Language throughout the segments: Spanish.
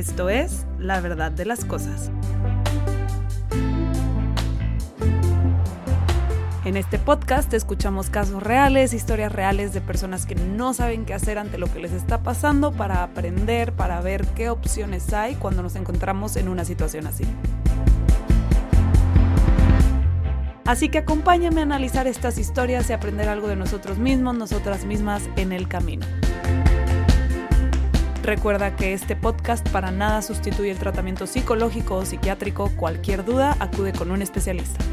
Esto es La verdad de las cosas. En este podcast escuchamos casos reales, historias reales de personas que no saben qué hacer ante lo que les está pasando para aprender, para ver qué opciones hay cuando nos encontramos en una situación así. Así que acompáñame a analizar estas historias y aprender algo de nosotros mismos, nosotras mismas en el camino. Recuerda que este podcast para nada sustituye el tratamiento psicológico o psiquiátrico. Cualquier duda, acude con un especialista.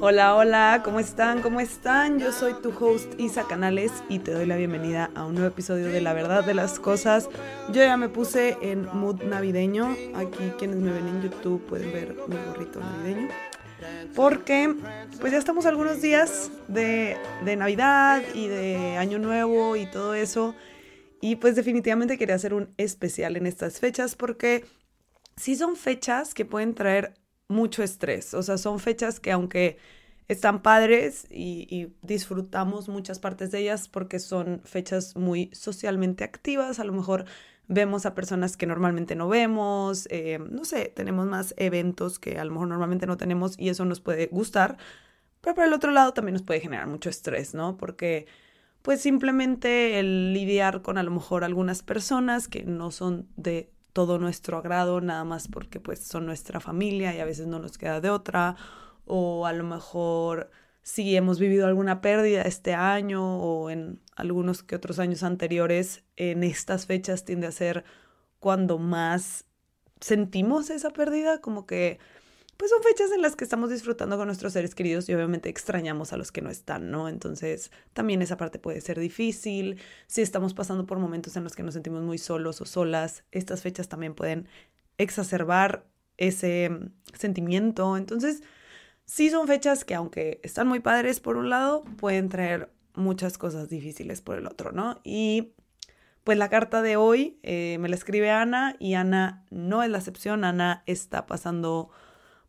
Hola, hola, ¿cómo están? ¿Cómo están? Yo soy tu host Isa Canales y te doy la bienvenida a un nuevo episodio de La Verdad de las Cosas. Yo ya me puse en mood navideño. Aquí quienes me ven en YouTube pueden ver mi gorrito navideño. Porque pues ya estamos algunos días de, de Navidad y de Año Nuevo y todo eso. Y pues definitivamente quería hacer un especial en estas fechas porque sí son fechas que pueden traer mucho estrés. O sea, son fechas que aunque están padres y, disfrutamos muchas partes de ellas porque son fechas muy socialmente activas, a lo mejor vemos a personas que normalmente no vemos, eh, no sé, tenemos más eventos que a lo mejor normalmente no tenemos y eso nos puede gustar, pero por el otro lado también nos puede generar mucho estrés, ¿no? Porque pues simplemente el lidiar con a lo mejor algunas personas que no son de todo nuestro agrado, nada más porque pues son nuestra familia y a veces no nos queda de otra, o a lo mejor si hemos vivido alguna pérdida este año o en algunos que otros años anteriores, en estas fechas tiende a ser cuando más sentimos esa pérdida, como que pues son fechas en las que estamos disfrutando con nuestros seres queridos y obviamente extrañamos a los que no están, ¿no? Entonces también esa parte puede ser difícil. Si estamos pasando por momentos en los que nos sentimos muy solos o solas, estas fechas también pueden exacerbar ese mm, sentimiento. Entonces, sí son fechas que aunque están muy padres por un lado, pueden traer muchas cosas difíciles por el otro, ¿no? Y pues la carta de hoy eh, me la escribe Ana y Ana no es la excepción, Ana está pasando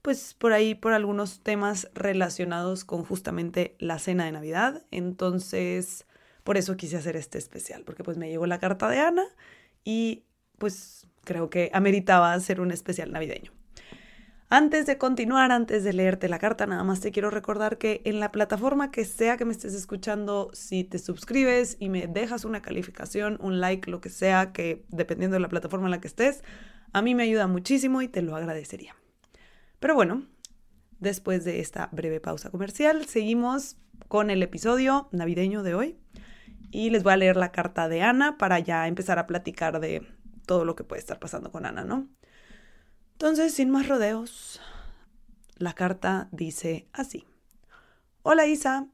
pues por ahí por algunos temas relacionados con justamente la cena de Navidad. Entonces, por eso quise hacer este especial, porque pues me llegó la carta de Ana y pues creo que ameritaba hacer un especial navideño. Antes de continuar, antes de leerte la carta, nada más te quiero recordar que en la plataforma que sea que me estés escuchando, si te suscribes y me dejas una calificación, un like, lo que sea, que dependiendo de la plataforma en la que estés, a mí me ayuda muchísimo y te lo agradecería. Pero bueno, después de esta breve pausa comercial, seguimos con el episodio navideño de hoy y les voy a leer la carta de Ana para ya empezar a platicar de todo lo que puede estar pasando con Ana, ¿no? Entonces, sin más rodeos, la carta dice así. Hola Isa,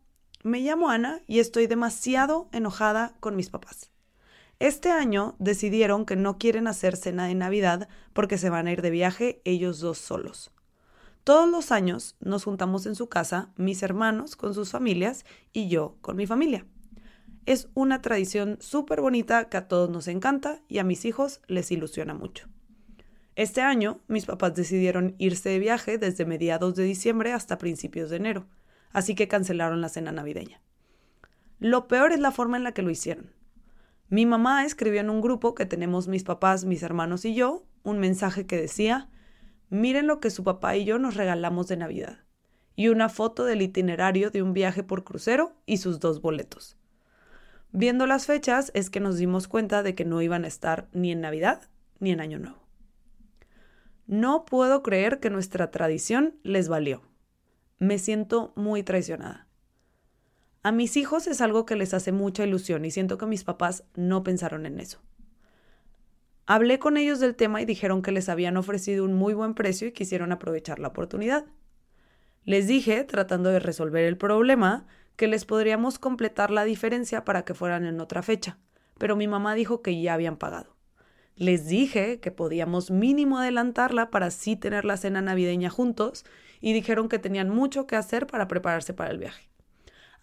me llamo Ana y estoy demasiado enojada con mis papás. Este año decidieron que no quieren hacer cena de Navidad porque se van a ir de viaje ellos dos solos. Todos los años nos juntamos en su casa, mis hermanos con sus familias y yo con mi familia. Es una tradición súper bonita que a todos nos encanta y a mis hijos les ilusiona mucho. Este año mis papás decidieron irse de viaje desde mediados de diciembre hasta principios de enero, así que cancelaron la cena navideña. Lo peor es la forma en la que lo hicieron. Mi mamá escribió en un grupo que tenemos mis papás, mis hermanos y yo un mensaje que decía, Miren lo que su papá y yo nos regalamos de Navidad. Y una foto del itinerario de un viaje por crucero y sus dos boletos. Viendo las fechas es que nos dimos cuenta de que no iban a estar ni en Navidad ni en Año Nuevo. No puedo creer que nuestra tradición les valió. Me siento muy traicionada. A mis hijos es algo que les hace mucha ilusión y siento que mis papás no pensaron en eso. Hablé con ellos del tema y dijeron que les habían ofrecido un muy buen precio y quisieron aprovechar la oportunidad. Les dije, tratando de resolver el problema, que les podríamos completar la diferencia para que fueran en otra fecha, pero mi mamá dijo que ya habían pagado. Les dije que podíamos mínimo adelantarla para así tener la cena navideña juntos y dijeron que tenían mucho que hacer para prepararse para el viaje.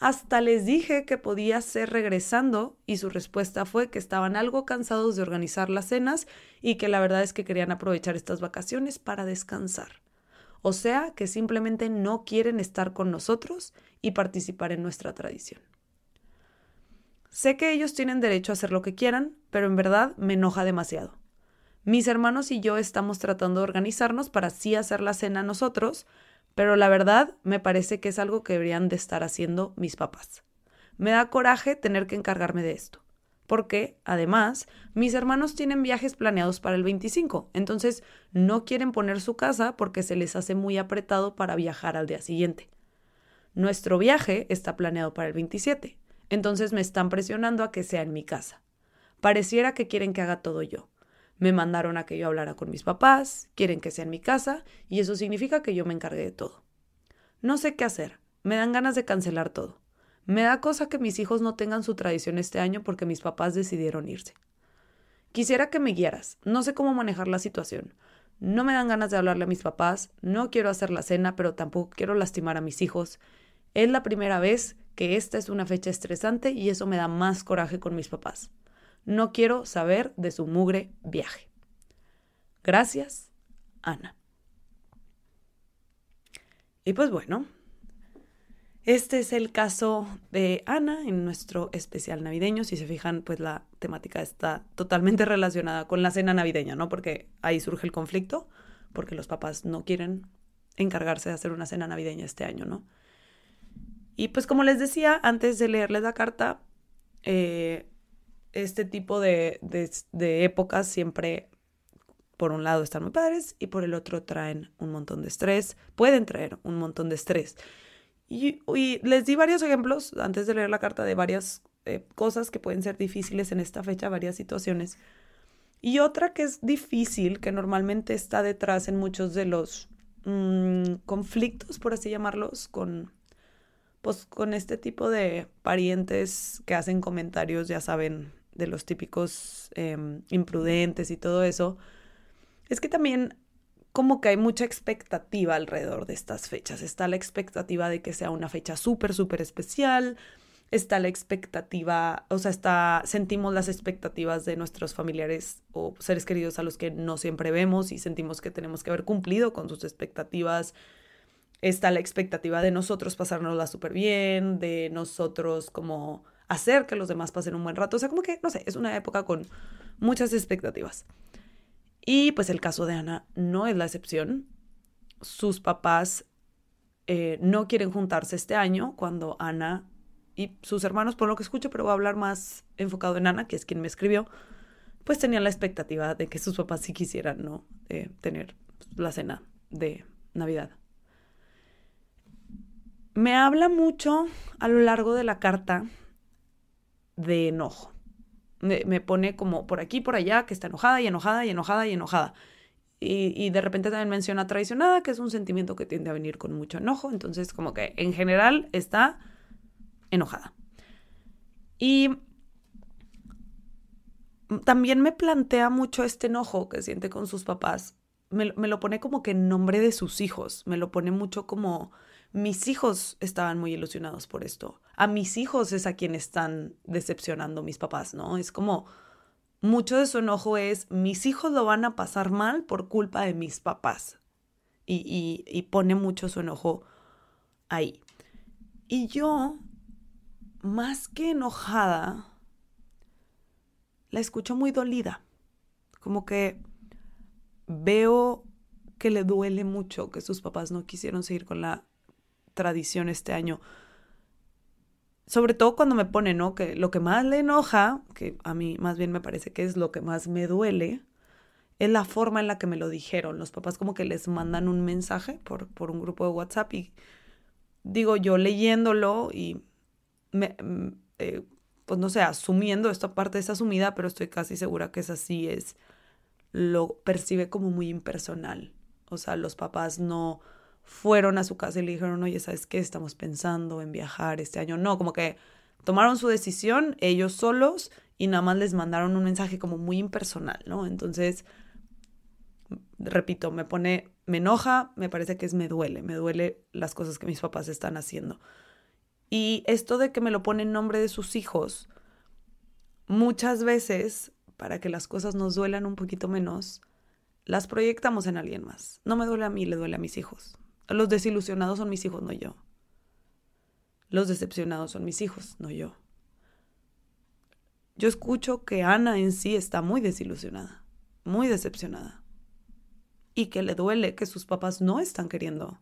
Hasta les dije que podía ser regresando y su respuesta fue que estaban algo cansados de organizar las cenas y que la verdad es que querían aprovechar estas vacaciones para descansar. O sea que simplemente no quieren estar con nosotros y participar en nuestra tradición. Sé que ellos tienen derecho a hacer lo que quieran, pero en verdad me enoja demasiado. Mis hermanos y yo estamos tratando de organizarnos para así hacer la cena nosotros, pero la verdad me parece que es algo que deberían de estar haciendo mis papás. Me da coraje tener que encargarme de esto, porque además mis hermanos tienen viajes planeados para el 25, entonces no quieren poner su casa porque se les hace muy apretado para viajar al día siguiente. Nuestro viaje está planeado para el 27, entonces me están presionando a que sea en mi casa. Pareciera que quieren que haga todo yo. Me mandaron a que yo hablara con mis papás, quieren que sea en mi casa, y eso significa que yo me encargue de todo. No sé qué hacer, me dan ganas de cancelar todo. Me da cosa que mis hijos no tengan su tradición este año porque mis papás decidieron irse. Quisiera que me guiaras, no sé cómo manejar la situación. No me dan ganas de hablarle a mis papás, no quiero hacer la cena, pero tampoco quiero lastimar a mis hijos. Es la primera vez que esta es una fecha estresante y eso me da más coraje con mis papás. No quiero saber de su mugre viaje. Gracias, Ana. Y pues bueno, este es el caso de Ana en nuestro especial navideño. Si se fijan, pues la temática está totalmente relacionada con la cena navideña, ¿no? Porque ahí surge el conflicto, porque los papás no quieren encargarse de hacer una cena navideña este año, ¿no? Y pues como les decía, antes de leerles la carta, eh, este tipo de, de, épocas siempre, por un lado, están muy padres y por el otro traen un montón de estrés, pueden traer un montón de estrés. Y, les di varios ejemplos antes de leer la carta de varias eh, cosas que pueden ser difíciles en esta fecha, varias situaciones. Y otra que es difícil, que normalmente está detrás en muchos de los mm, conflictos, por así llamarlos, con pues con este tipo de parientes que hacen comentarios, ya saben, de los típicos em, imprudentes y todo eso, es que también como que hay mucha expectativa alrededor de estas fechas. Está la expectativa de que sea una fecha súper, súper especial. Está la expectativa, o sea, está, sentimos las expectativas de nuestros familiares o seres queridos a los que no siempre vemos y sentimos que tenemos que haber cumplido con sus expectativas está la expectativa de nosotros pasárnosla súper bien, de nosotros como hacer que los demás pasen un buen rato. O sea, como que, no sé, es una época con muchas expectativas. Y pues el caso de Ana no es la excepción. Sus papás eh, no quieren juntarse este año cuando Ana y sus hermanos, por lo que escucho, pero voy a hablar más enfocado en Ana, que es quien me escribió, pues tenían la expectativa de que sus papás sí quisieran, ¿no? Tener la cena de Navidad me habla mucho a lo largo de la carta de enojo. Me, pone como por aquí, por allá, que está enojada y enojada y enojada y enojada. Y, de repente también menciona traicionada, que es un sentimiento que tiende a venir con mucho enojo. Entonces, como que en general está enojada. Y también me plantea mucho este enojo que siente con sus papás. Me, lo pone como que en nombre de sus hijos. Me lo pone mucho como mis hijos estaban muy ilusionados por esto. A mis hijos es a quien están decepcionando mis papás, ¿no? Es como mucho de su enojo es mis hijos lo van a pasar mal por culpa de mis papás. Y, y pone mucho su enojo ahí. Y yo, más que enojada, la escucho muy dolida. Como que veo que le duele mucho que sus papás no quisieron seguir con la tradición este año. Sobre todo cuando me pone, ¿no? Que lo que más le enoja, que a mí más bien me parece que es lo que más me duele, es la forma en la que me lo dijeron. Los papás como que les mandan un mensaje por, por un grupo de WhatsApp y digo yo leyéndolo y me, eh, pues no sé, asumiendo, esta parte es asumida, pero estoy casi segura que es así, es, lo percibe como muy impersonal. O sea, los papás no fueron a su casa y le dijeron, oye, ¿sabes qué? Estamos pensando en viajar este año. No, como que tomaron su decisión ellos solos y nada más les mandaron un mensaje como muy impersonal, ¿no? Entonces, repito, me pone, me enoja, me parece que es me duele, me duele las cosas que mis papás están haciendo. Y esto de que me lo pone en nombre de sus hijos, muchas veces, para que las cosas nos duelan un poquito menos, las proyectamos en alguien más. No me duele a mí, le duele a mis hijos. Los desilusionados son mis hijos, no yo. Los decepcionados son mis hijos, no yo. Yo escucho que Ana en sí está muy desilusionada, muy decepcionada. Y que le duele que sus papás no están queriendo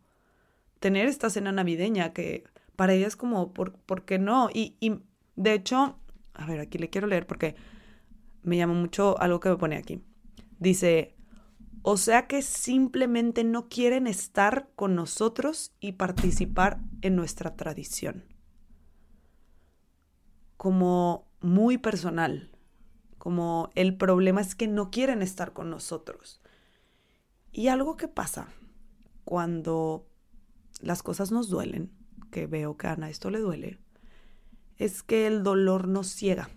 tener esta cena navideña que para ella es como, ¿por, ¿por qué no? Y, y de hecho, a ver, aquí le quiero leer porque me llama mucho algo que me pone aquí. Dice, o sea que simplemente no quieren estar con nosotros y participar en nuestra tradición. Como muy personal, como el problema es que no quieren estar con nosotros. Y algo que pasa cuando las cosas nos duelen, que veo que a Ana esto le duele, es que el dolor nos ciega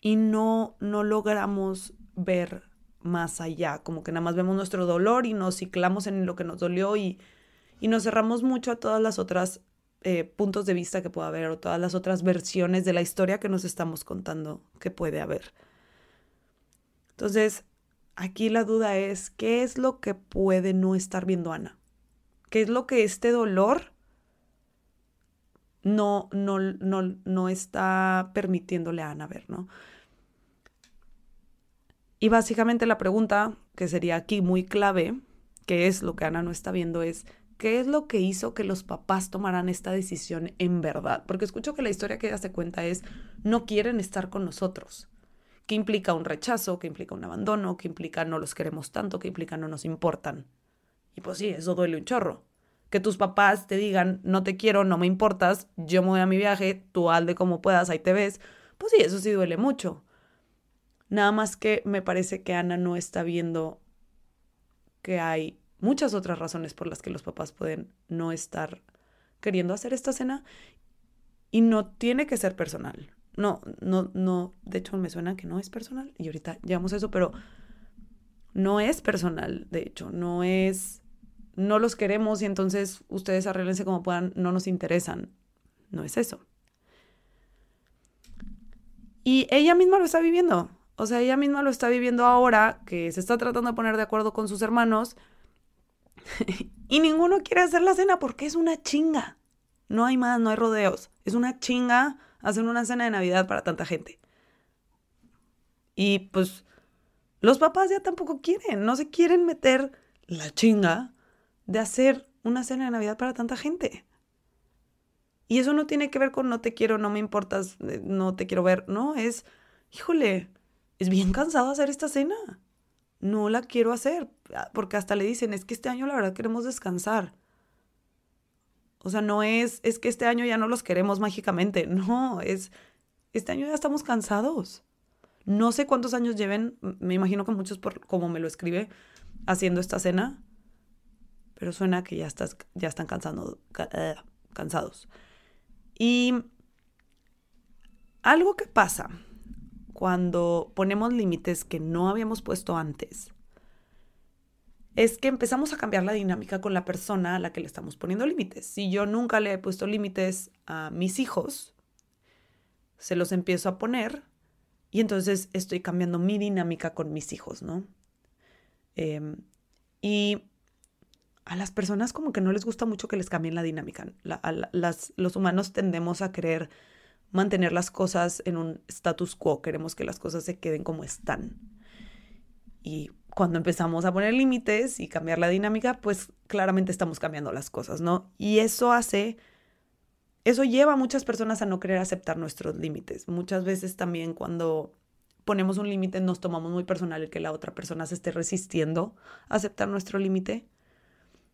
y no, no logramos ver más allá, como que nada más vemos nuestro dolor y nos ciclamos en lo que nos dolió y, y nos cerramos mucho a todas las otras eh, puntos de vista que pueda haber o todas las otras versiones de la historia que nos estamos contando que puede haber. Entonces, aquí la duda es, ¿qué es lo que puede no estar viendo Ana? ¿Qué es lo que este dolor no, no, no, no está permitiéndole a Ana ver, ¿no? Y básicamente la pregunta que sería aquí muy clave, que es lo que Ana no está viendo, es ¿qué es lo que hizo que los papás tomaran esta decisión en verdad? Porque escucho que la historia que ella se cuenta es, no quieren estar con nosotros. ¿Qué implica un rechazo? ¿Qué implica un abandono? ¿Qué implica no los queremos tanto? ¿Qué implica no nos importan? Y pues sí, eso duele un chorro. Que tus papás te digan, no te quiero, no me importas, yo me voy a mi viaje, tú de como puedas, ahí te ves. Pues sí, eso sí duele mucho. Nada más que me parece que Ana no está viendo que hay muchas otras razones por las que los papás pueden no estar queriendo hacer esta cena y no tiene que ser personal. No, no, no, de hecho me suena que no es personal y ahorita llegamos a eso, pero no es personal, de hecho, no es, no los queremos y entonces ustedes arreglense como puedan, no nos interesan. No es eso. Y ella misma lo está viviendo. O sea, ella misma lo está viviendo ahora, que se está tratando de poner de acuerdo con sus hermanos y ninguno quiere hacer la cena porque es una chinga. No hay más, no hay rodeos. Es una chinga hacer una cena de Navidad para tanta gente. Y pues los papás ya tampoco quieren, no se quieren meter la chinga de hacer una cena de Navidad para tanta gente. Y eso no tiene que ver con no te quiero, no me importas, eh, no te quiero ver, no, es, híjole, es bien cansado hacer esta cena. No la quiero hacer, ah, porque hasta le dicen, es que este año la verdad queremos descansar. O sea, no es, es que este año ya no los queremos mágicamente, no, es, este año ya estamos cansados. No sé cuántos años lleven, me imagino que muchos, por como me lo escribe, haciendo esta cena, pero suena que ya, estás, ya están cansando, eh, cansados. Y algo que pasa cuando ponemos límites que no habíamos puesto antes, es que empezamos a cambiar la dinámica con la persona a la que le estamos poniendo límites. Si yo nunca le he puesto límites a mis hijos, se los empiezo a poner y entonces estoy cambiando mi dinámica con mis hijos, ¿no? Em, y a las personas como que no les gusta mucho que les cambien la dinámica. los humanos tendemos a querer mantener las cosas en un status quo, queremos que las cosas se queden como están. Y cuando empezamos a poner límites y cambiar la dinámica, pues claramente estamos cambiando las cosas, ¿no? Y eso hace, eso lleva a muchas personas a no querer aceptar nuestros límites. Muchas veces también cuando ponemos un límite nos tomamos muy personal el que la otra persona se esté resistiendo a aceptar nuestro límite,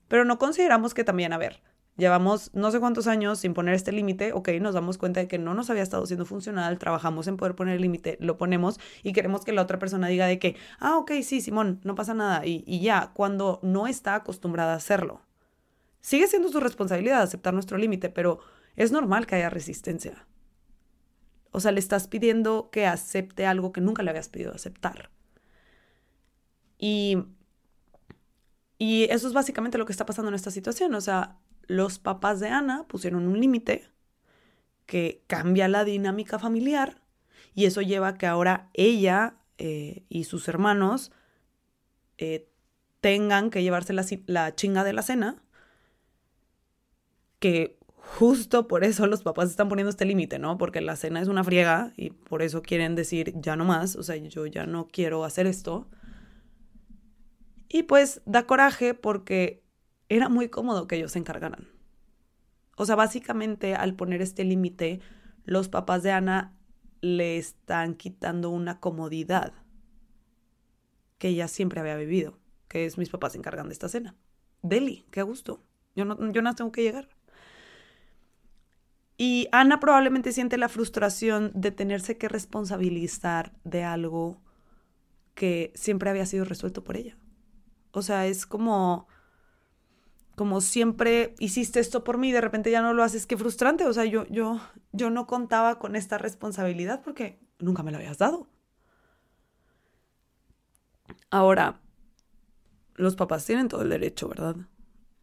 pero no consideramos que también, a ver, Llevamos no sé cuántos años sin poner este límite, ok, nos damos cuenta de que no nos había estado siendo funcional, trabajamos en poder poner el límite, lo ponemos y queremos que la otra persona diga de que, ah, ok, sí, Simón, no pasa nada, y, y ya, cuando no está acostumbrada a hacerlo. Sigue siendo su responsabilidad aceptar nuestro límite, pero es normal que haya resistencia. O sea, le estás pidiendo que acepte algo que nunca le habías pedido aceptar. Y, y eso es básicamente lo que está pasando en esta situación. O sea, los papás de Ana pusieron un límite que cambia la dinámica familiar y eso lleva a que ahora ella eh, y sus hermanos eh, tengan que llevarse la, la chinga de la cena, que justo por eso los papás están poniendo este límite, ¿no? Porque la cena es una friega y por eso quieren decir ya no más, o sea, yo ya no quiero hacer esto. Y pues da coraje porque era muy cómodo que ellos se encargaran. O sea, básicamente al poner este límite, los papás de Ana le están quitando una comodidad que ella siempre había vivido, que es mis papás se encargan de esta cena. Deli, qué gusto. Yo no, yo no tengo que llegar. Y Ana probablemente siente la frustración de tenerse que responsabilizar de algo que siempre había sido resuelto por ella. O sea, es como, como siempre hiciste esto por mí y de repente ya no lo haces, qué frustrante. O sea, yo, yo, yo no contaba con esta responsabilidad porque nunca me la habías dado. Ahora, los papás tienen todo el derecho, ¿verdad?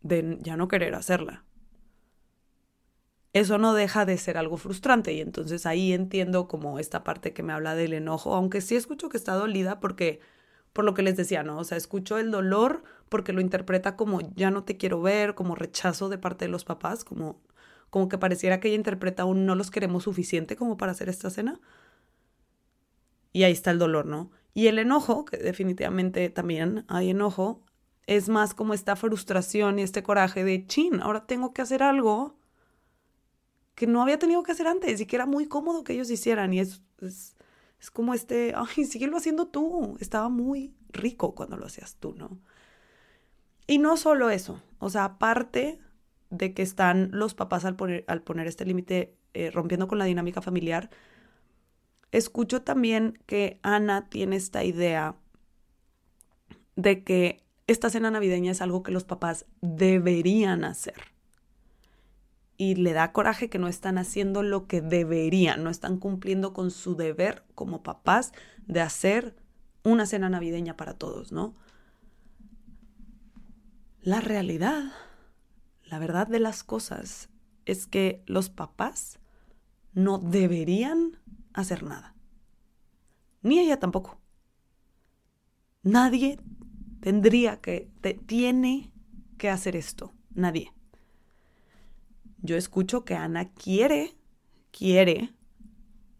De ya no querer hacerla eso no deja de ser algo frustrante y entonces ahí entiendo como esta parte que me habla del enojo, aunque sí escucho que está dolida porque, por lo que les decía, ¿no? O sea, escucho el dolor porque lo interpreta como ya no te quiero ver, como rechazo de parte de los papás, como, como que pareciera que ella interpreta un no los queremos suficiente como para hacer esta cena. Y ahí está el dolor, ¿no? Y el enojo, que definitivamente también hay enojo, es más como esta frustración y este coraje de, chin, ahora tengo que hacer algo que no había tenido que hacer antes y que era muy cómodo que ellos hicieran. Y es, es, como este, ay, síguelo haciendo tú. Estaba muy rico cuando lo hacías tú, ¿no? Y no solo eso, o sea, aparte de que están los papás al poner, al poner este límite eh, rompiendo con la dinámica familiar, escucho también que Ana tiene esta idea de que esta cena navideña es algo que los papás deberían hacer y le da coraje que no están haciendo lo que deberían, no están cumpliendo con su deber como papás de hacer una cena navideña para todos, ¿no? La realidad, la verdad de las cosas es que los papás no deberían hacer nada. Ni ella tampoco. Nadie tendría que, tiene que hacer esto. Nadie yo escucho que Ana quiere, quiere,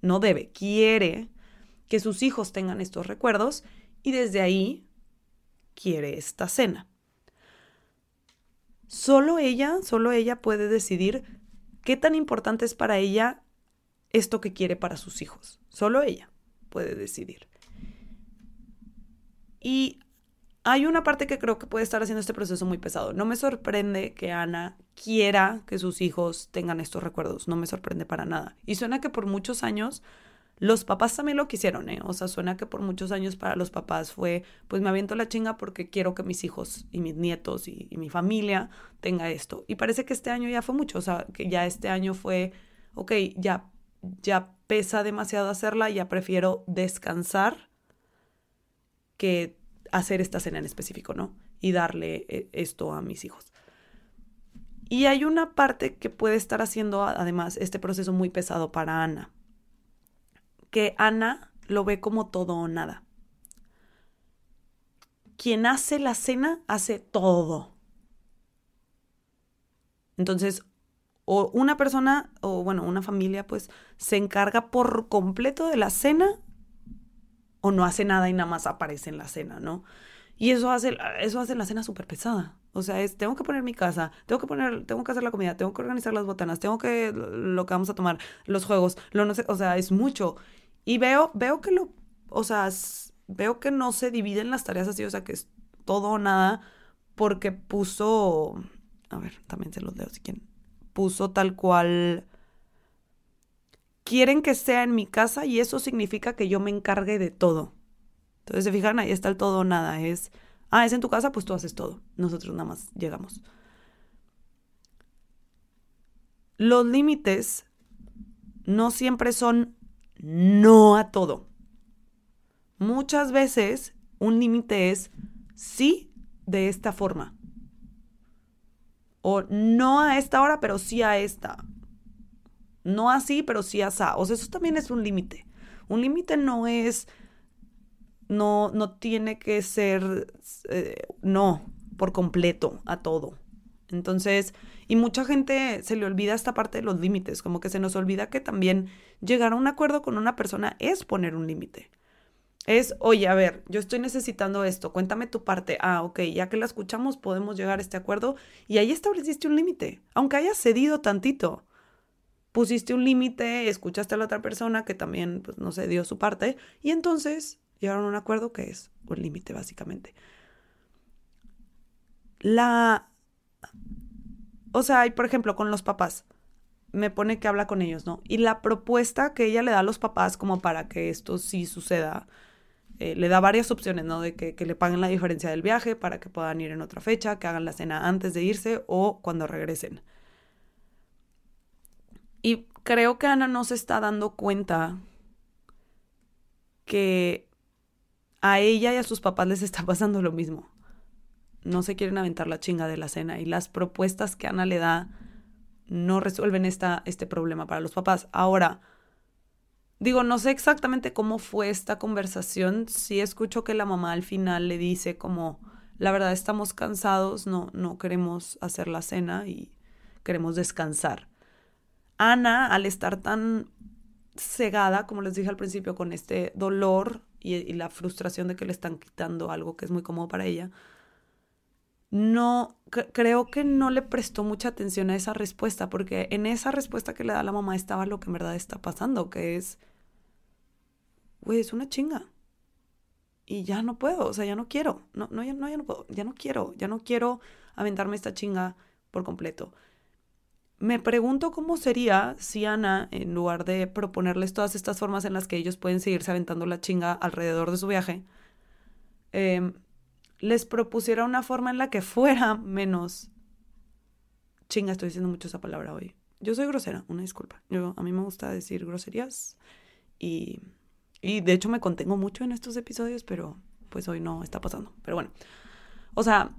no debe, quiere que sus hijos tengan estos recuerdos y desde ahí quiere esta cena. Solo ella, solo ella puede decidir qué tan importante es para ella esto que quiere para sus hijos. Solo ella puede decidir. Y hay una parte que creo que puede estar haciendo este proceso muy pesado. No me sorprende que Ana quiera que sus hijos tengan estos recuerdos. No me sorprende para nada. Y suena que por muchos años los papás también lo quisieron, ¿eh? O sea, suena que por muchos años para los papás fue, pues me aviento la chinga porque quiero que mis hijos y mis nietos y, mi familia tenga esto. Y parece que este año ya fue mucho. O sea, que ya este año fue, ok, ya, ya pesa demasiado hacerla, ya prefiero descansar que hacer esta cena en específico, ¿no? Y darle eh, esto a mis hijos. Y hay una parte que puede estar haciendo además este proceso muy pesado para Ana, que Ana lo ve como todo o nada. Quien hace la cena hace todo. Entonces, o una persona, o bueno, una familia, pues se encarga por completo de la cena o no hace nada y nada más aparece en la cena, ¿no? Y eso hace, eso hace la cena súper pesada. O sea, es, tengo que poner mi casa, tengo que poner, tengo que hacer la comida, tengo que organizar las botanas, tengo que, lo que vamos a tomar, los juegos, lo no sé, o sea, es mucho. Y veo, veo que lo, o sea, veo que no se dividen las tareas así, o sea, que es todo o nada, porque puso, a ver, también se los leo si quieren. puso tal cual, quieren que sea en mi casa y eso significa que yo me encargue de todo. Entonces, se fijan, ahí está el todo o nada. Es, ah, es en tu casa, pues tú haces todo. Nosotros nada más llegamos. Los límites no siempre son no a todo. Muchas veces un límite es sí de esta forma. O no a esta hora, pero sí a esta. No así, pero sí asá. O sea, eso también es un límite. Un límite no es, no, no tiene que ser, eh, no, por completo, a todo. Entonces, y mucha gente se le olvida esta parte de los límites, como que se nos olvida que también llegar a un acuerdo con una persona es poner un límite. Es, oye, a ver, yo estoy necesitando esto, cuéntame tu parte. Ah, ok, ya que la escuchamos, podemos llegar a este acuerdo. Y ahí estableciste un límite, aunque hayas cedido tantito. Pusiste un límite, escuchaste a la otra persona que también, pues, no sé, dio su parte. Y entonces llegaron a un acuerdo que es un límite, básicamente. La o sea, por ejemplo, con los papás, me pone que habla con ellos, ¿no? Y la propuesta que ella le da a los papás como para que esto sí suceda, eh, le da varias opciones, ¿no? De que, que, le paguen la diferencia del viaje para que puedan ir en otra fecha, que hagan la cena antes de irse o cuando regresen. Y creo que Ana no se está dando cuenta que a ella y a sus papás les está pasando lo mismo no se quieren aventar la chinga de la cena y las propuestas que Ana le da no resuelven esta, este problema para los papás. Ahora, digo, no sé exactamente cómo fue esta conversación. Sí escucho que la mamá al final le dice como, la verdad estamos cansados, no, no queremos hacer la cena y queremos descansar. Ana, al estar tan cegada, como les dije al principio, con este dolor y, y la frustración de que le están quitando algo que es muy cómodo para ella, no, creo que no le prestó mucha atención a esa respuesta, porque en esa respuesta que le da la mamá estaba lo que en verdad está pasando, que es, güey, es una chinga. Y ya no puedo, o sea, ya no quiero, no, no, ya no, ya no puedo, ya no quiero, ya no quiero aventarme esta chinga por completo. Me pregunto cómo sería si Ana, en lugar de proponerles todas estas formas en las que ellos pueden seguirse aventando la chinga alrededor de su viaje, eh, les propusiera una forma en la que fuera menos... Chinga, estoy diciendo mucho esa palabra hoy. Yo soy grosera, una disculpa. Yo, a mí me gusta decir groserías y, y de hecho me contengo mucho en estos episodios, pero pues hoy no está pasando. Pero bueno, o sea,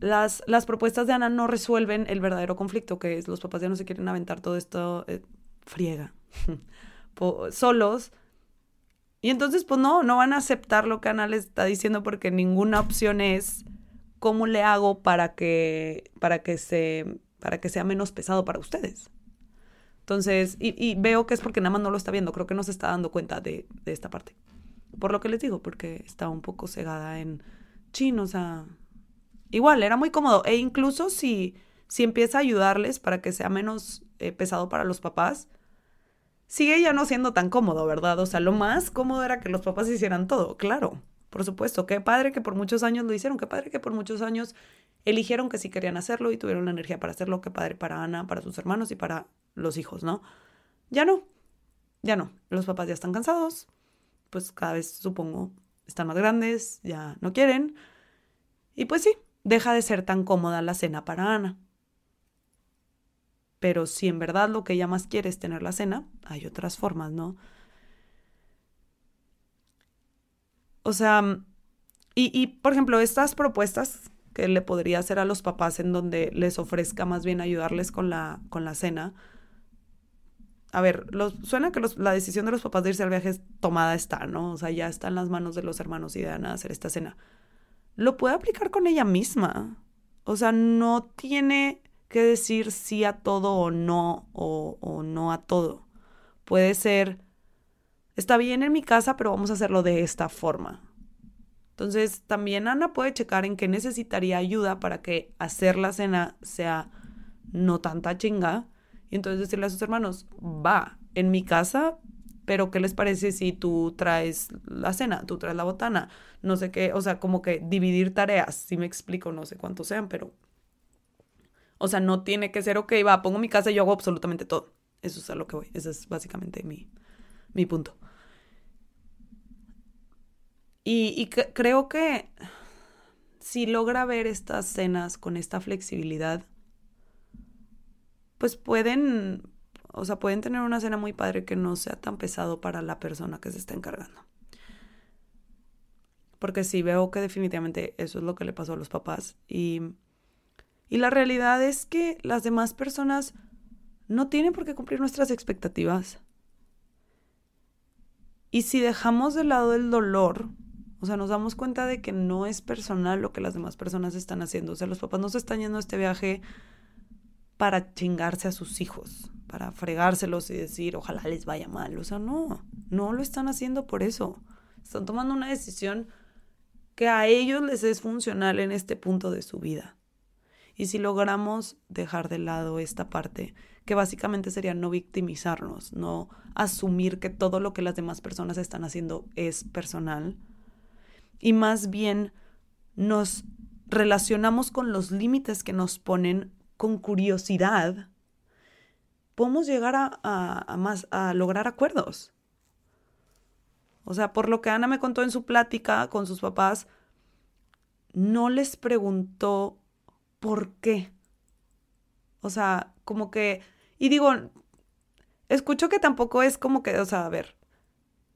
las, las propuestas de Ana no resuelven el verdadero conflicto, que es los papás ya no se quieren aventar todo esto eh, friega solos y entonces, pues no, no van a aceptar lo que Ana les está diciendo porque ninguna opción es cómo le hago para que, para que, se, para que sea menos pesado para ustedes. Entonces, y, veo que es porque nada más no lo está viendo, creo que no se está dando cuenta de, esta parte. Por lo que les digo, porque está un poco cegada en chino, o sea, igual, era muy cómodo. E incluso si, si empieza a ayudarles para que sea menos eh, pesado para los papás, sigue ya no siendo tan cómodo, ¿verdad? O sea, lo más cómodo era que los papás hicieran todo, claro, por supuesto. Qué padre que por muchos años lo hicieron, qué padre que por muchos años eligieron que sí querían hacerlo y tuvieron la energía para hacerlo, qué padre para Ana, para sus hermanos y para los hijos, ¿no? Ya no, ya no. Los papás ya están cansados, pues cada vez supongo están más grandes, ya no quieren. Y pues sí, deja de ser tan cómoda la cena para Ana. Pero si en verdad lo que ella más quiere es tener la cena, hay otras formas, ¿no? O sea, y, y por ejemplo, estas propuestas que le podría hacer a los papás en donde les ofrezca más bien ayudarles con la, con la cena. A ver, suena que la decisión de los papás de irse al viaje es tomada está, ¿no? O sea, ya está en las manos de los hermanos y de Ana hacer esta cena. Lo puede aplicar con ella misma. O sea, no tiene que decir sí a todo o no, o, no a todo. Puede ser, está bien en mi casa, pero vamos a hacerlo de esta forma. Entonces, también Ana puede checar en qué necesitaría ayuda para que hacer la cena sea no tanta chinga. Y entonces decirle a sus hermanos, va, en mi casa, pero ¿qué les parece si tú traes la cena, tú traes la botana? No sé qué, o sea, como que dividir tareas, si me explico, no sé cuántos sean, pero O sea, no tiene que ser, ok, va, pongo mi casa y yo hago absolutamente todo. Eso es a lo que voy. Ese es básicamente mi, mi punto. Y, creo que si logra ver estas cenas con esta flexibilidad, pues pueden, o sea, pueden tener una cena muy padre que no sea tan pesado para la persona que se está encargando. Porque sí veo que definitivamente eso es lo que le pasó a los papás. Y, y la realidad es que las demás personas no tienen por qué cumplir nuestras expectativas. Y si dejamos de lado el dolor, o sea, nos damos cuenta de que no es personal lo que las demás personas están haciendo. O sea, los papás no se están yendo a este viaje para chingarse a sus hijos, para fregárselos y decir, ojalá les vaya mal. O sea, no, no lo están haciendo por eso. Están tomando una decisión que a ellos les es funcional en este punto de su vida. Y si logramos dejar de lado esta parte, que básicamente sería no victimizarnos, no asumir que todo lo que las demás personas están haciendo es personal, y más bien nos relacionamos con los límites que nos ponen con curiosidad, podemos llegar a, más, a lograr acuerdos. O sea, por lo que Ana me contó en su plática con sus papás, no les preguntó por qué. O sea, como que, y digo, escucho que tampoco es como que, o sea, a ver,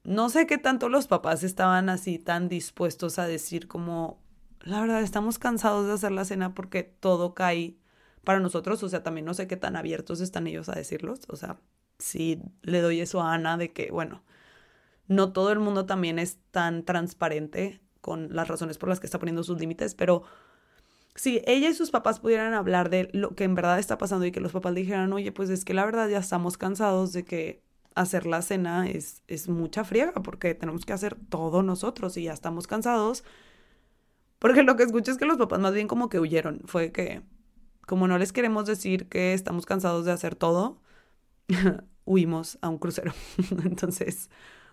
no sé qué tanto los papás estaban así tan dispuestos a decir como, la verdad, estamos cansados de hacer la cena porque todo cae para nosotros, o sea, también no sé qué tan abiertos están ellos a decirlos, o sea, sí le doy eso a Ana de que, bueno, no todo el mundo también es tan transparente con las razones por las que está poniendo sus límites, pero si ella y sus papás pudieran hablar de lo que en verdad está pasando y que los papás dijeran, oye, pues es que la verdad ya estamos cansados de que hacer la cena es, es mucha friega porque tenemos que hacer todo nosotros y ya estamos cansados. Porque lo que escucho es que los papás más bien como que huyeron. Fue que, como no les queremos decir que estamos cansados de hacer todo, huimos a un crucero. Entonces,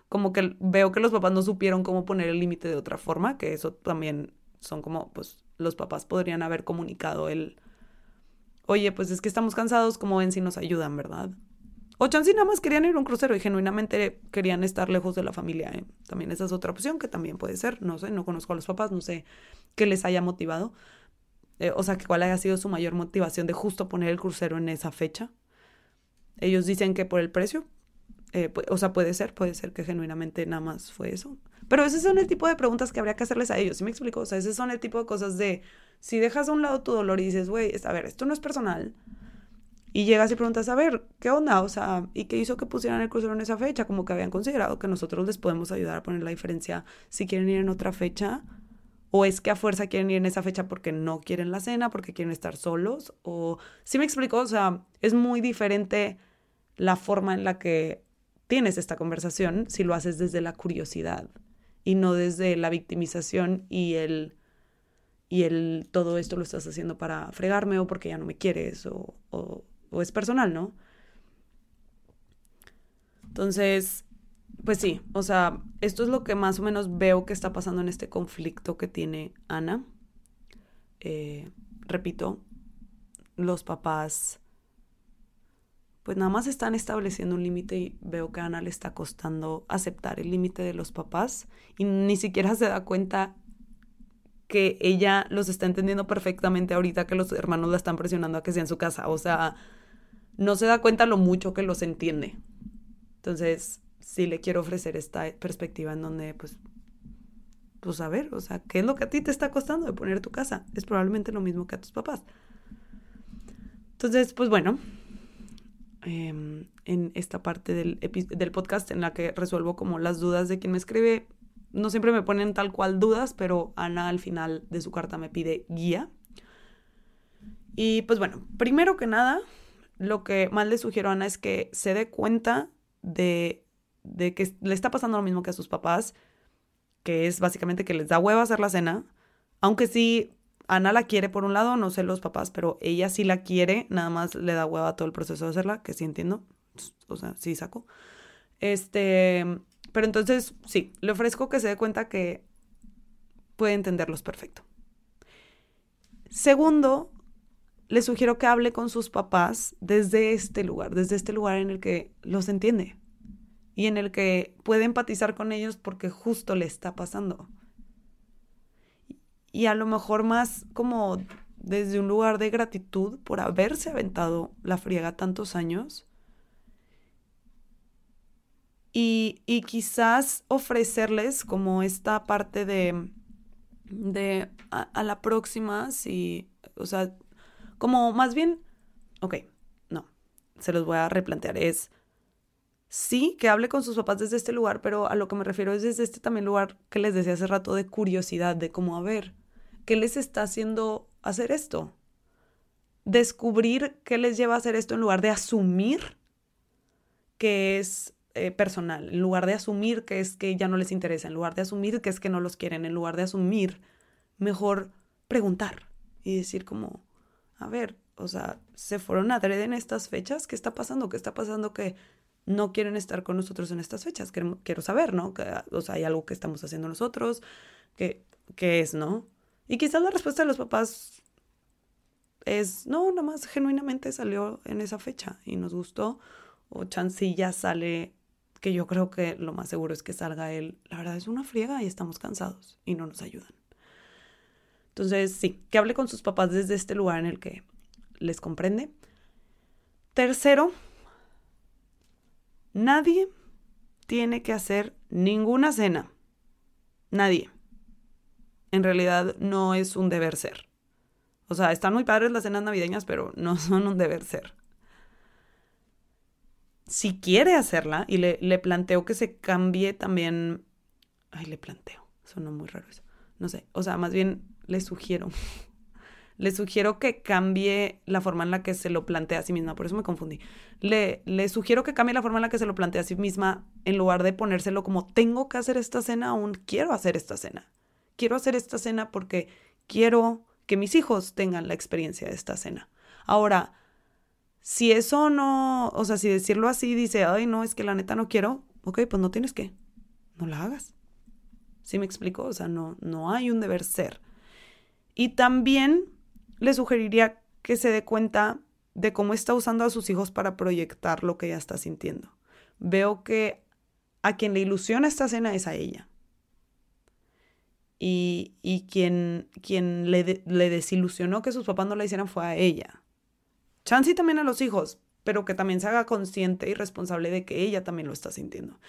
como que veo que los papás no supieron cómo poner el límite de otra forma, que eso también son como, pues, los papás podrían haber comunicado el, oye, pues es que estamos cansados, como ven si nos ayudan, ¿verdad? O chance nada más querían ir a un crucero y genuinamente querían estar lejos de la familia. ¿eh? También esa es otra opción que también puede ser. No sé, no conozco a los papás, no sé qué les haya motivado. Eh, o sea, que cuál haya sido su mayor motivación de justo poner el crucero en esa fecha. Ellos dicen que por el precio. Eh, o sea, puede ser, puede ser que genuinamente nada más fue eso. Pero ese son el tipo de preguntas que habría que hacerles a ellos, ¿sí me explico? O sea, ese son el tipo de cosas de, si dejas a un lado tu dolor y dices, güey, a ver, esto no es personal, y llegas y preguntas, a ver, ¿qué onda? O sea, ¿y qué hizo que pusieran el crucero en esa fecha? Como que habían considerado que nosotros les podemos ayudar a poner la diferencia si quieren ir en otra fecha. O es que a fuerza quieren ir en esa fecha porque no quieren la cena, porque quieren estar solos. O, ¿sí me explico? O sea, es muy diferente la forma en la que tienes esta conversación si lo haces desde la curiosidad y no desde la victimización y el y el todo esto lo estás haciendo para fregarme o porque ya no me quieres o, o, es personal, ¿no? Entonces, pues sí, o sea, esto es lo que más o menos veo que está pasando en este conflicto que tiene Ana. Eh, repito, los papás pues nada más están estableciendo un límite y veo que a Ana le está costando aceptar el límite de los papás y ni siquiera se da cuenta que ella los está entendiendo perfectamente ahorita que los hermanos la están presionando a que sea en su casa. O sea, no se da cuenta lo mucho que los entiende. Entonces, sí le quiero ofrecer esta perspectiva en donde, pues, pues a ver, o sea, ¿qué es lo que a ti te está costando de poner tu casa? Es probablemente lo mismo que a tus papás. Entonces, pues bueno, em, en esta parte del, del podcast en la que resuelvo como las dudas de quien me escribe, no siempre me ponen tal cual dudas, pero Ana al final de su carta me pide guía. Y pues bueno, primero que nada, lo que más le sugiero a Ana es que se dé cuenta de, de que le está pasando lo mismo que a sus papás, que es básicamente que les da hueva hacer la cena, aunque sí Ana la quiere por un lado, no sé los papás, pero ella sí la quiere, nada más le da hueva todo el proceso de hacerla, que sí entiendo, o sea, sí saco. Este, pero entonces sí, le ofrezco que se dé cuenta que puede entenderlos perfecto. Segundo, le sugiero que hable con sus papás desde este lugar, desde este lugar en el que los entiende y en el que puede empatizar con ellos porque justo le está pasando. Y a lo mejor más como desde un lugar de gratitud por haberse aventado la friega tantos años. Y, y quizás ofrecerles como esta parte de, de a, a, la próxima, si, o sea, como más bien, ok, no, se los voy a replantear, es sí que hable con sus papás desde este lugar, pero a lo que me refiero es desde este también lugar que les decía hace rato de curiosidad, de cómo, a ver, ¿qué les está haciendo hacer esto? Descubrir qué les lleva a hacer esto en lugar de asumir que es eh, personal, en lugar de asumir que es que ya no les interesa, en lugar de asumir que es que no los quieren, en lugar de asumir, mejor preguntar y decir como, a ver, o sea, se fueron a adrede en estas fechas, ¿qué está pasando? ¿Qué está pasando que no quieren estar con nosotros en estas fechas. Quiero, quiero saber, ¿no? Que, o sea, hay algo que estamos haciendo nosotros, que, que es, ¿no? Y quizás la respuesta de los papás es, no, nada más genuinamente salió en esa fecha y nos gustó, o chancilla sale, que yo creo que lo más seguro es que salga él, la verdad es una friega y estamos cansados y no nos ayudan. Entonces, sí, que hable con sus papás desde este lugar en el que les comprende. Tercero, Nadie tiene que hacer ninguna cena. Nadie. En realidad no es un deber ser. O sea, están muy padres las cenas navideñas, pero no son un deber ser. Si quiere hacerla, y le, le planteo que se cambie también. Ay, le planteo. Suena muy raro eso. No sé. O sea, más bien le sugiero le sugiero que cambie la forma en la que se lo plantea a sí misma, por eso me confundí. Le, le sugiero que cambie la forma en la que se lo plantea a sí misma en lugar de ponérselo como tengo que hacer esta cena, aún quiero hacer esta cena. Quiero hacer esta cena porque quiero que mis hijos tengan la experiencia de esta cena. Ahora, si eso no, o sea, si decirlo así dice, ay, no, es que la neta no quiero, ok, pues no tienes que, no la hagas. ¿Sí me explico? O sea, no, no hay un deber ser. Y también le sugeriría que se dé cuenta de cómo está usando a sus hijos para proyectar lo que ella está sintiendo. Veo que a quien le ilusiona esta cena es a ella. Y, y quien, quien le, desilusionó que sus papás no la hicieran fue a ella. Chansey también a los hijos, pero que también se haga consciente y responsable de que ella también lo está sintiendo.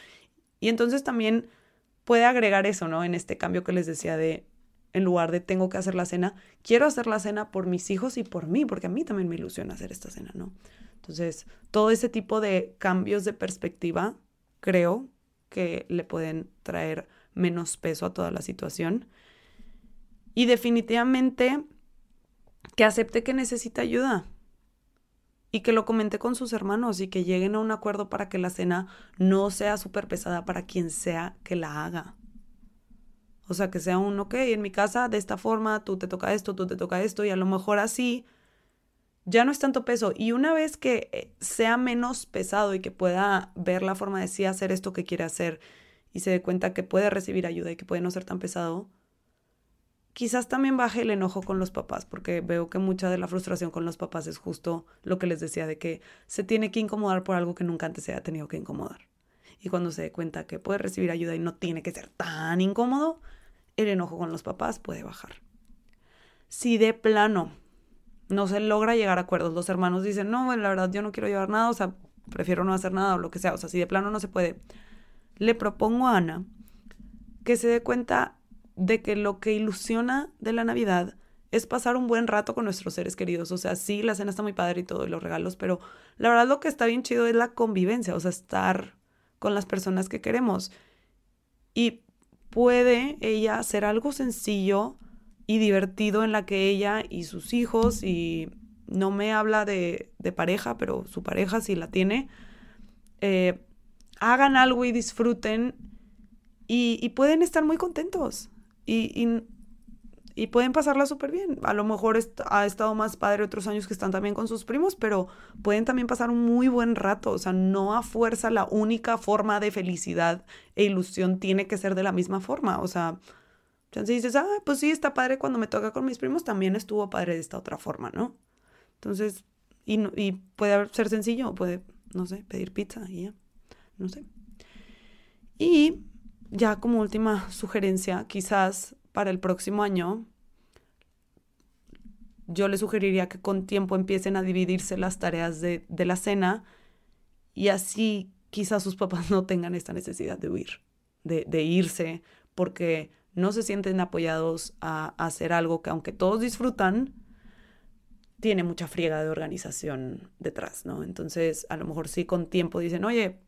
Y entonces también puede agregar eso, ¿no? En este cambio que les decía de en lugar de tengo que hacer la cena, quiero hacer la cena por mis hijos y por mí, porque a mí también me ilusiona hacer esta cena, ¿no? Entonces, todo ese tipo de cambios de perspectiva creo que le pueden traer menos peso a toda la situación. Y definitivamente que acepte que necesita ayuda y que lo comente con sus hermanos y que lleguen a un acuerdo para que la cena no sea súper pesada para quien sea que la haga. O sea, que sea un, ok, en mi casa de esta forma, tú te toca esto, tú te toca esto, y a lo mejor así ya no es tanto peso. Y una vez que eh, sea menos pesado y que pueda ver la forma de sí hacer esto que quiere hacer y se dé cuenta que puede recibir ayuda y que puede no ser tan pesado, quizás también baje el enojo con los papás, porque veo que mucha de la frustración con los papás es justo lo que les decía, de que se tiene que incomodar por algo que nunca antes se ha tenido que incomodar. Y cuando se dé cuenta que puede recibir ayuda y no tiene que ser tan incómodo, el enojo con los papás puede bajar. Si de plano no se logra llegar a acuerdos, los hermanos dicen, no, la verdad yo no quiero llevar nada, o sea, prefiero no hacer nada o lo que sea, o sea, si de plano no se puede, le propongo a Ana que se dé cuenta de que lo que ilusiona de la Navidad es pasar un buen rato con nuestros seres queridos. O sea, sí, la cena está muy padre y todo, y los regalos, pero la verdad lo que está bien chido es la convivencia, o sea, estar con las personas que queremos. Y puede ella hacer algo sencillo y divertido en la que ella y sus hijos, y no me habla de, pareja, pero su pareja sí la tiene, eh, hagan algo y disfruten y, pueden estar muy contentos. Y, pueden pasarla súper bien. A lo mejor ha estado más padre otros años que están también con sus primos, pero pueden también pasar un muy buen rato. O sea, no a fuerza la única forma de felicidad e ilusión tiene que ser de la misma forma. O sea, si dices, ah, pues sí, está padre cuando me toca con mis primos, también estuvo padre de esta otra forma, ¿no? Entonces, y, y puede ser sencillo, puede, no sé, pedir pizza y ya, no sé. Y ya como última sugerencia, quizás para el próximo año, yo le sugeriría que con tiempo empiecen a dividirse las tareas de, de la cena y así quizás sus papás no tengan esta necesidad de huir, de, de irse, porque no se sienten apoyados a, hacer algo que aunque todos disfrutan, tiene mucha friega de organización detrás, ¿no? Entonces, a lo mejor sí con tiempo dicen, oye,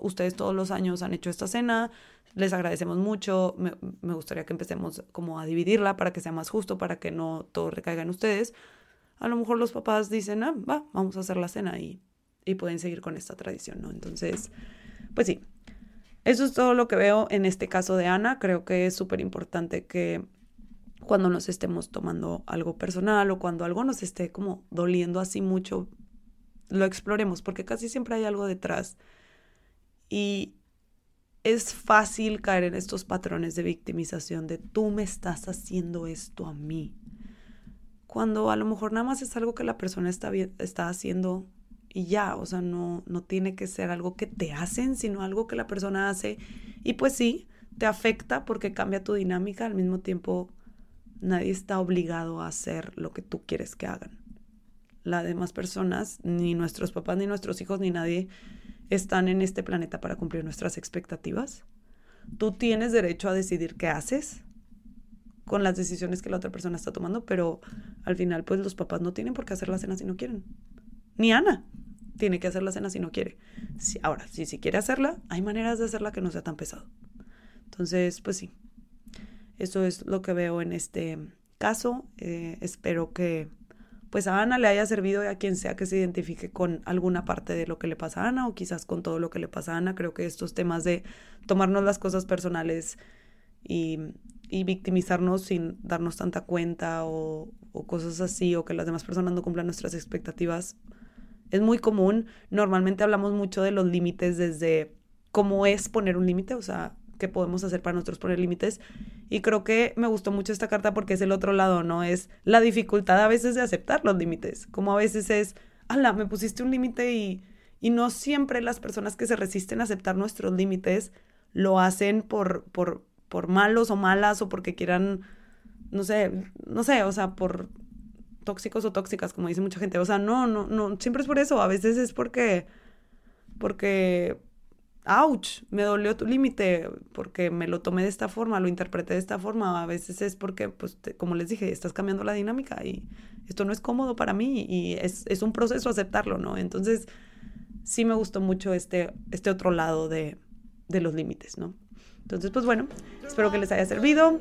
ustedes todos los años han hecho esta cena, les agradecemos mucho, me, gustaría que empecemos como a dividirla para que sea más justo, para que no todo recaiga en ustedes. A lo mejor los papás dicen, ah, va, vamos a hacer la cena y, y pueden seguir con esta tradición, ¿no? Entonces, pues sí, eso es todo lo que veo en este caso de Ana. Creo que es súper importante que cuando nos estemos tomando algo personal o cuando algo nos esté como doliendo así mucho, lo exploremos, porque casi siempre hay algo detrás. Y es fácil caer en estos patrones de victimización de tú me estás haciendo esto a mí. Cuando a lo mejor nada más es algo que la persona está, está haciendo y ya, o sea, no, no tiene que ser algo que te hacen, sino algo que la persona hace. Y pues sí, te afecta porque cambia tu dinámica, al mismo tiempo nadie está obligado a hacer lo que tú quieres que hagan. Las demás personas, ni nuestros papás, ni nuestros hijos, ni nadie están en este planeta para cumplir nuestras expectativas. Tú tienes derecho a decidir qué haces con las decisiones que la otra persona está tomando, pero al final pues los papás no tienen por qué hacer la cena si no quieren. Ni Ana tiene que hacer la cena si no quiere. Ahora, si, si quiere hacerla, hay maneras de hacerla que no sea tan pesado. Entonces, pues sí, eso es lo que veo en este caso. Eh, espero que pues a Ana le haya servido y a quien sea que se identifique con alguna parte de lo que le pasa a Ana o quizás con todo lo que le pasa a Ana. Creo que estos temas de tomarnos las cosas personales y, victimizarnos sin darnos tanta cuenta o, o, cosas así o que las demás personas no cumplan nuestras expectativas es muy común. Normalmente hablamos mucho de los límites desde cómo es poner un límite, o sea, qué podemos hacer para nosotros poner límites. Y creo que me gustó mucho esta carta porque es el otro lado, ¿no? Es la dificultad a veces de aceptar los límites. Como a veces es, ala, me pusiste un límite y, y no siempre las personas que se resisten a aceptar nuestros límites lo hacen por, por, por malos o malas o porque quieran, no sé, no sé, o sea, por tóxicos o tóxicas, como dice mucha gente. O sea, no, no, no, siempre es por eso. A veces es porque, porque, ouch, me dolió tu límite, porque me lo tomé de esta forma, lo interpreté de esta forma. A veces es porque, pues, como les dije, estás cambiando la dinámica y esto no es cómodo para mí y es, es un proceso aceptarlo, ¿no? Entonces, sí me gustó mucho este, este otro lado de, de los límites, ¿no? Entonces, pues bueno, espero que les haya servido.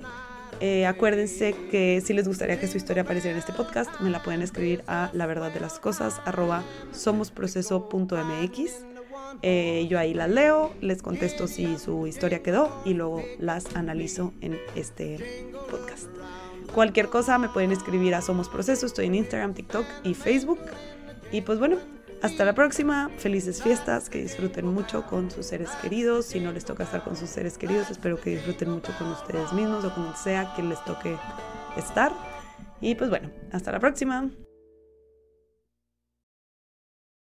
Eh, acuérdense que si les gustaría que su historia apareciera en este podcast, me la pueden escribir a la verdad de las cosas arroba somosproceso.mx. Eh, yo ahí las leo, les contesto si su historia quedó y luego las analizo en este podcast. Cualquier cosa me pueden escribir a Somos Proceso, estoy en Instagram, TikTok y Facebook. Y pues bueno, hasta la próxima, felices fiestas, que disfruten mucho con sus seres queridos. Si no les toca estar con sus seres queridos, espero que disfruten mucho con ustedes mismos o con sea que les toque estar. Y pues bueno, hasta la próxima.